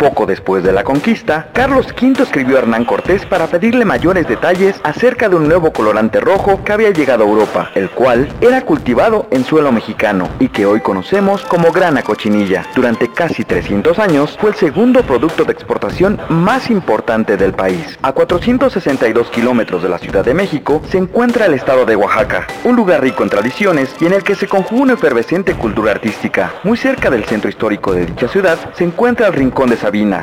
Poco después de la conquista, Carlos V escribió a Hernán Cortés para pedirle mayores detalles acerca de un nuevo colorante rojo que había llegado a Europa, el cual era cultivado en suelo mexicano y que hoy conocemos como grana cochinilla. Durante casi 300 años fue el segundo producto de exportación más importante del país. A 462 kilómetros de la Ciudad de México se encuentra el estado de Oaxaca, un lugar rico en tradiciones y en el que se conjuga una efervescente cultura artística. Muy cerca del centro histórico de dicha ciudad se encuentra el Rincón de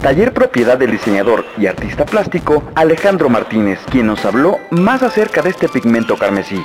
Taller propiedad del diseñador y artista plástico Alejandro Martínez, quien nos habló más acerca de este pigmento carmesí.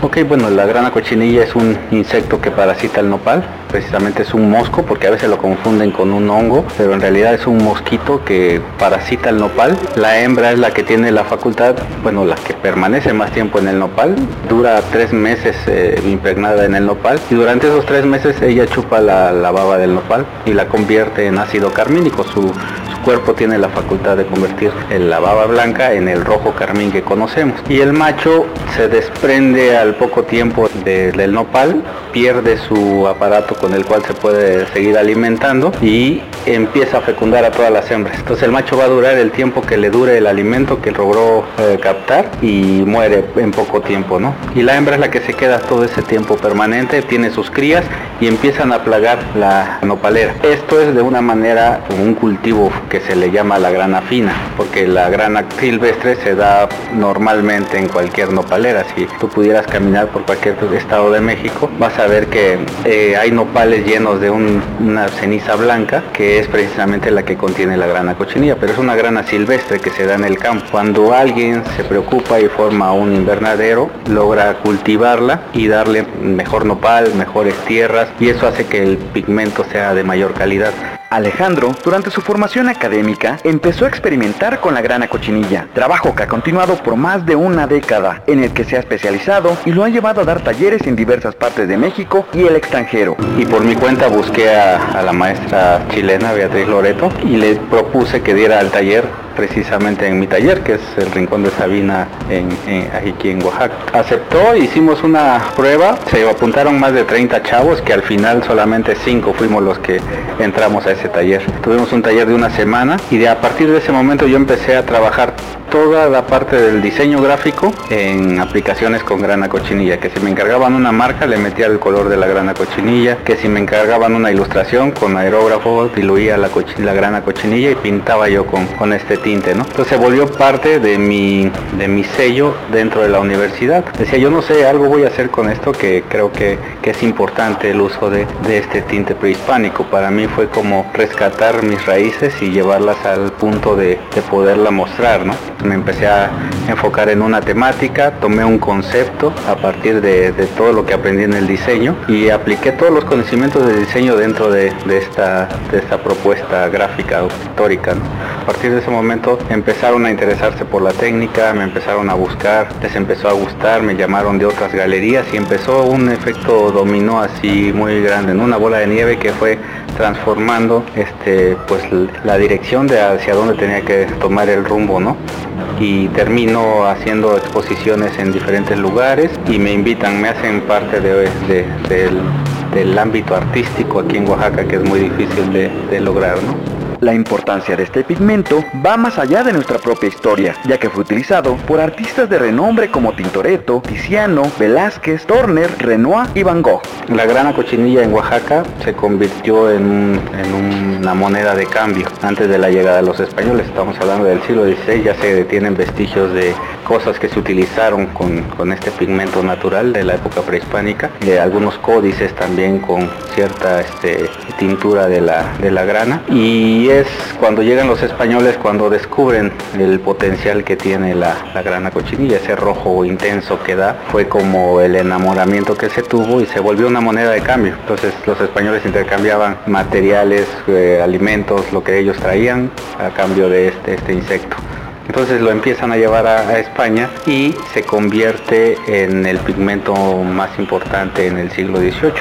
Ok, bueno, la grana cochinilla es un insecto que parasita el nopal, precisamente es un mosco porque a veces lo confunden con un hongo, pero en realidad es un mosquito que parasita el nopal. La hembra es la que tiene la facultad, bueno, la que permanece más tiempo en el nopal, dura tres meses eh, impregnada en el nopal y durante esos tres meses ella chupa la, la baba del nopal y la convierte en ácido carmínico. Su, cuerpo tiene la facultad de convertir la baba blanca en el rojo carmín que conocemos. Y el macho se desprende al poco tiempo del nopal, pierde su aparato con el cual se puede seguir alimentando y empieza a fecundar a todas las hembras. Entonces el macho va a durar el tiempo que le dure el alimento que logró eh, captar y muere en poco tiempo, ¿no? Y la hembra es la que se queda todo ese tiempo permanente, tiene sus crías y empiezan a plagar la nopalera. Esto es de una manera un cultivo que se le llama la grana fina, porque la grana silvestre se da normalmente en cualquier nopalera. Si tú pudieras caminar por cualquier estado de México, vas a ver que eh, hay nopales llenos de una ceniza blanca, que es precisamente la que contiene la grana cochinilla, pero es una grana silvestre que se da en el campo. Cuando alguien se preocupa y forma un invernadero, logra cultivarla y darle mejor nopal, mejores tierras, y eso hace que el pigmento sea de mayor calidad. Alejandro, durante su formación académica, empezó a experimentar con la grana cochinilla, trabajo que ha continuado por más de una década, en el que se ha especializado y lo ha llevado a dar talleres en diversas partes de México y el extranjero. Y por mi cuenta busqué a, a la maestra chilena Beatriz Loreto y le propuse que diera el taller precisamente en mi taller, que es el Rincón de Sabina en, aquí en Oaxaca. Aceptó, hicimos una prueba, se apuntaron más de 30 chavos, que al final solamente 5 fuimos los que entramos a ese taller. Tuvimos un taller de una semana y de a partir de ese momento yo empecé a trabajar toda la parte del diseño gráfico en aplicaciones con grana cochinilla, que si me encargaban una marca le metía el color de la grana cochinilla, que si me encargaban una ilustración con aerógrafo diluía la, la grana cochinilla y pintaba yo con, con este tinte, ¿no? Entonces se volvió parte de mi, de mi sello dentro de la universidad. Decía, yo no sé, algo voy a hacer con esto que creo que, que es importante el uso de, de este tinte prehispánico. Para mí fue como rescatar mis raíces y llevarlas al punto de, de poderla mostrar, ¿no? Me empecé a enfocar en una temática, tomé un concepto a partir de, todo lo que aprendí en el diseño y apliqué todos los conocimientos de diseño dentro de, esta, propuesta gráfica o pictórica. ¿no? A partir de ese momento empezaron a interesarse por la técnica, me empezaron a buscar, les empezó a gustar, me llamaron de otras galerías y empezó un efecto dominó así muy grande, en una bola de nieve que fue transformando este pues la dirección de hacia dónde tenía que tomar el rumbo, ¿no? Y termino haciendo exposiciones en diferentes lugares y me invitan, me hacen parte de, de, del, del, ámbito artístico aquí en Oaxaca que es muy difícil de, de lograr, ¿no? La importancia de este pigmento va más allá de nuestra propia historia, ya que fue utilizado por artistas de renombre como Tintoretto, Tiziano, Velázquez, Turner, Renoir y Van Gogh. La grana cochinilla en Oaxaca se convirtió en, una moneda de cambio antes de la llegada de los españoles. Estamos hablando del siglo XVI, ya se detienen vestigios de cosas que se utilizaron con, con este pigmento natural de la época prehispánica, de algunos códices también con cierta este, tintura de la, de la grana. Y es cuando llegan los españoles cuando descubren el potencial que tiene la, la grana cochinilla, ese rojo intenso que da, fue como el enamoramiento que se tuvo y se volvió una moneda de cambio. Entonces los españoles intercambiaban materiales, eh, alimentos, lo que ellos traían a cambio de este, este insecto. Entonces lo empiezan a llevar a, España y se convierte en el pigmento más importante en el siglo XVIII.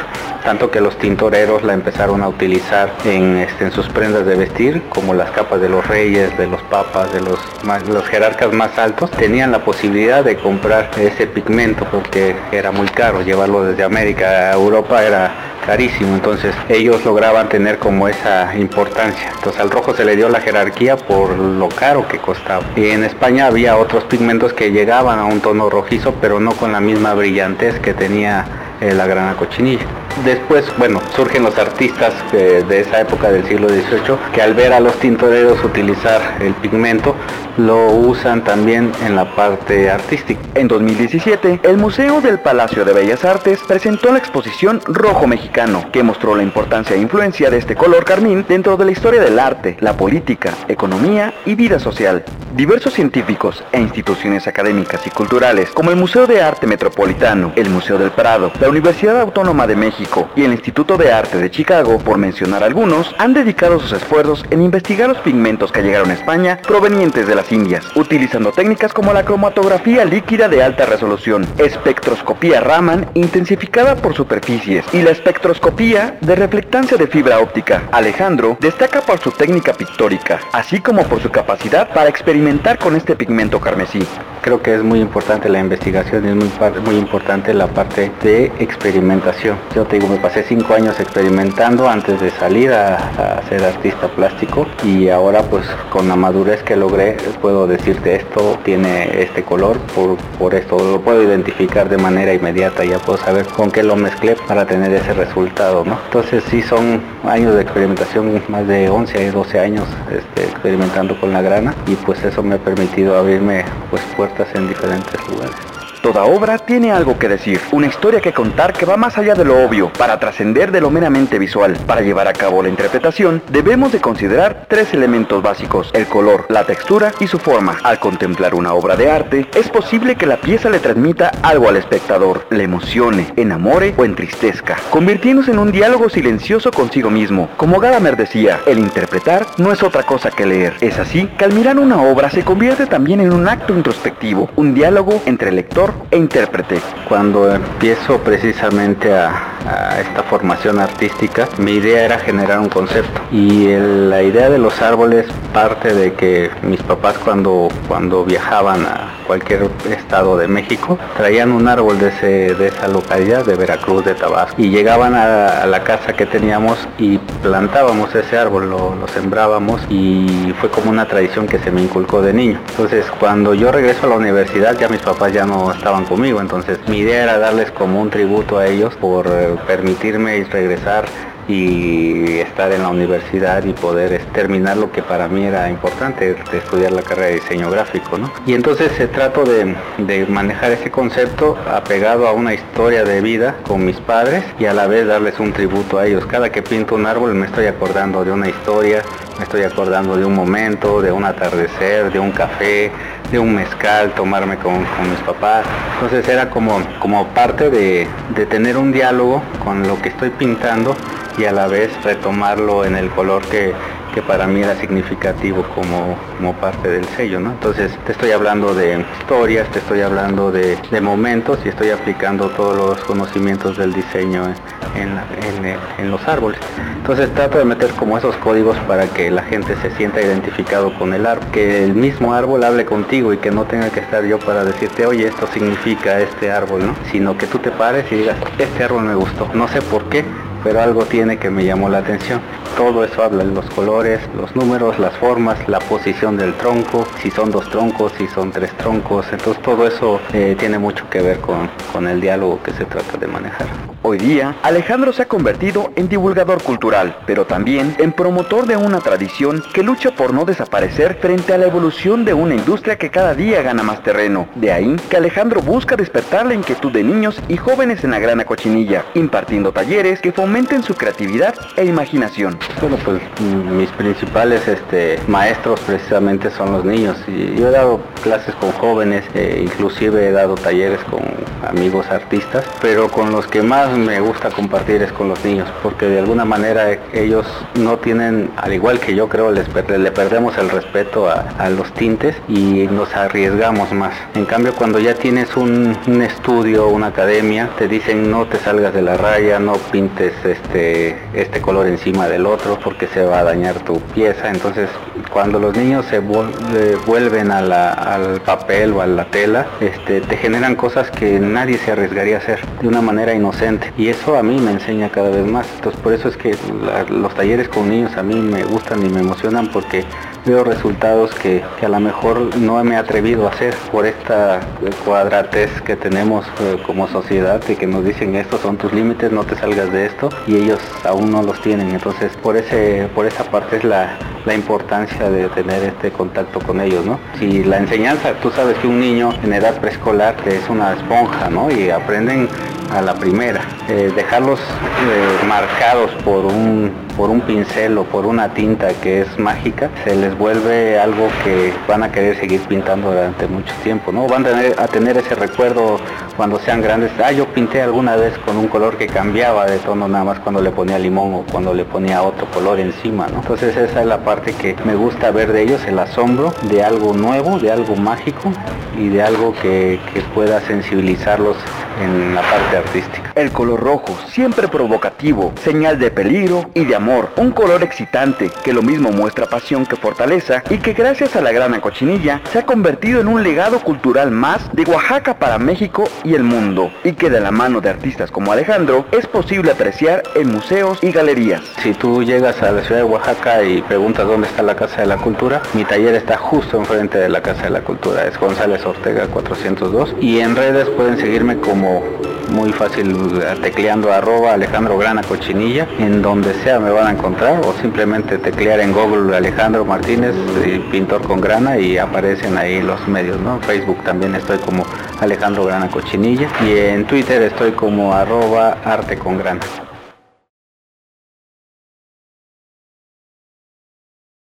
Tanto que los tintoreros la empezaron a utilizar en, este, en sus prendas de vestir, como las capas de los reyes, de los papas, de los, los jerarcas más altos. Tenían la posibilidad de comprar ese pigmento porque era muy caro. Llevarlo desde América a Europa era carísimo, entonces ellos lograban tener como esa importancia. Entonces al rojo se le dio la jerarquía por lo caro que costaba. Y en España había otros pigmentos que llegaban a un tono rojizo, pero no con la misma brillantez que tenía eh, la grana cochinilla. Después, bueno, surgen los artistas eh, de esa época del siglo XVIII que al ver a los tintoreros utilizar el pigmento, lo usan también en la parte artística. En 2017, el Museo del Palacio de Bellas Artes presentó la exposición Rojo Mexicano, que mostró la importancia e influencia de este color carmín dentro de la historia del arte, la política, economía y vida social. Diversos científicos e instituciones académicas y culturales, como el Museo de Arte Metropolitano, el Museo del Prado, la Universidad Autónoma de México, y el Instituto de Arte de Chicago, por mencionar algunos, han dedicado sus esfuerzos en investigar los pigmentos que llegaron a España provenientes de las Indias, utilizando técnicas como la cromatografía líquida de alta resolución, espectroscopía Raman intensificada por superficies y la espectroscopía de reflectancia de fibra óptica. Alejandro destaca por su técnica pictórica, así como por su capacidad para experimentar con este pigmento carmesí. Creo que es muy importante la investigación es muy, muy importante la parte de experimentación. Digo, me pasé cinco años experimentando antes de salir a, ser artista plástico y ahora pues con la madurez que logré puedo decirte esto tiene este color por, por esto, lo puedo identificar de manera inmediata, ya puedo saber con qué lo mezclé para tener ese resultado, ¿no? Entonces sí son años de experimentación, más de 11, 12 años este, experimentando con la grana y pues eso me ha permitido abrirme pues puertas en diferentes lugares. Toda obra tiene algo que decir, una historia que contar que va más allá de lo obvio, para trascender de lo meramente visual. Para llevar a cabo la interpretación, debemos de considerar tres elementos básicos, el color, la textura y su forma. Al contemplar una obra de arte, es posible que la pieza le transmita algo al espectador, le emocione, enamore o entristezca, convirtiéndose en un diálogo silencioso consigo mismo. Como Gadamer decía, el interpretar no es otra cosa que leer. Es así que al mirar una obra se convierte también en un acto introspectivo, un diálogo entre el lector e intérprete. Cuando empiezo precisamente a, esta formación artística, mi idea era generar un concepto. Y la idea de los árboles parte de que mis papás cuando, cuando viajaban a cualquier estado de México, traían un árbol de, ese, de esa localidad, de Veracruz, de Tabasco, y llegaban a, la casa que teníamos y plantábamos ese árbol, lo, lo sembrábamos y fue como una tradición que se me inculcó de niño. Entonces cuando yo regreso a la universidad ya mis papás ya no estaban conmigo, entonces mi idea era darles como un tributo a ellos por eh, permitirme regresar y estar en la universidad y poder terminar lo que para mí era importante, estudiar la carrera de diseño gráfico. ¿no? Y entonces se trato de, de, manejar ese concepto apegado a una historia de vida con mis padres y a la vez darles un tributo a ellos. Cada que pinto un árbol me estoy acordando de una historia, me estoy acordando de un momento, de un atardecer, de un café, de un mezcal, tomarme con, mis papás. Entonces era como, como parte de, de tener un diálogo con lo que estoy pintando y a la vez retomarlo en el color que, que para mí era significativo como, como parte del sello, ¿no? Entonces te estoy hablando de historias, te estoy hablando de, momentos y estoy aplicando todos los conocimientos del diseño en, los árboles. Entonces trato de meter como esos códigos para que la gente se sienta identificado con el árbol, que el mismo árbol hable contigo y que no tenga que estar yo para decirte, oye, esto significa este árbol, ¿no? Sino que tú te pares y digas, este árbol me gustó, no sé por qué, pero algo tiene que me llamó la atención. Todo eso habla de los colores, los números, las formas, la posición del tronco, si son dos troncos, si son tres troncos, entonces todo eso eh, tiene mucho que ver con, con el diálogo que se trata de manejar. Hoy día, Alejandro se ha convertido en divulgador cultural, pero también en promotor de una tradición que lucha por no desaparecer frente a la evolución de una industria que cada día gana más terreno. De ahí que Alejandro busca despertar la inquietud de niños y jóvenes en la grana cochinilla, impartiendo talleres que fomenten su creatividad e imaginación. Bueno, pues mis principales este, maestros precisamente son los niños. Y yo he dado clases con jóvenes, eh, inclusive he dado talleres con amigos artistas, pero con los que más me gusta compartir es con los niños, porque de alguna manera ellos no tienen, al igual que yo creo, les le perdemos el respeto a, los tintes y nos arriesgamos más. En cambio, cuando ya tienes un, estudio, una academia, te dicen no te salgas de la raya, no pintes este, este color encima del otro porque se va a dañar tu pieza. Entonces, cuando los niños se vuelven al papel o a la tela, este, te generan cosas que nadie se arriesgaría a hacer de una manera inocente Y eso a mí me enseña cada vez más. Entonces por eso es que los talleres con niños a mí me gustan y me emocionan porque veo resultados que, a lo mejor no me he atrevido a hacer por esta cuadratez que tenemos eh, como sociedad y que nos dicen estos son tus límites, no te salgas de esto y ellos aún no los tienen. Entonces por ese, por esa parte es la, la importancia de tener este contacto con ellos, ¿no? Si la enseñanza, tú sabes que un niño en edad preescolar es una esponja, ¿no? Y aprenden a la primera. Eh, dejarlos eh, marcados por un, por un pincel o por una tinta que es mágica, se les vuelve algo que van a querer seguir pintando durante mucho tiempo, ¿no? Van a tener, a tener ese recuerdo cuando sean grandes. Ah, yo pinté alguna vez con un color que cambiaba de tono nada más cuando le ponía limón o cuando le ponía otro color encima, ¿no? Entonces esa es la parte que me gusta ver de ellos, el asombro de algo nuevo, de algo mágico y de algo que, que pueda sensibilizarlos en la parte artística. El color rojo, siempre provocativo, señal de peligro y de amor. Un color excitante que lo mismo muestra pasión que fortaleza y que gracias a la grana cochinilla se ha convertido en un legado cultural más de Oaxaca para México y el mundo. Y que de la mano de artistas como Alejandro es posible apreciar en museos y galerías. Si tú llegas a la ciudad de Oaxaca y preguntas dónde está la Casa de la Cultura, mi taller está justo enfrente de la Casa de la Cultura. Es González Ortega 402 y en redes pueden seguirme como muy fácil tecleando arroba Alejandro Grana Cochinilla, en donde sea me van a encontrar o simplemente teclear en Google Alejandro Martínez, eh, pintor con grana y aparecen ahí los medios, ¿no? Facebook también estoy como Alejandro Grana Cochinilla y en Twitter estoy como arroba arte con grana.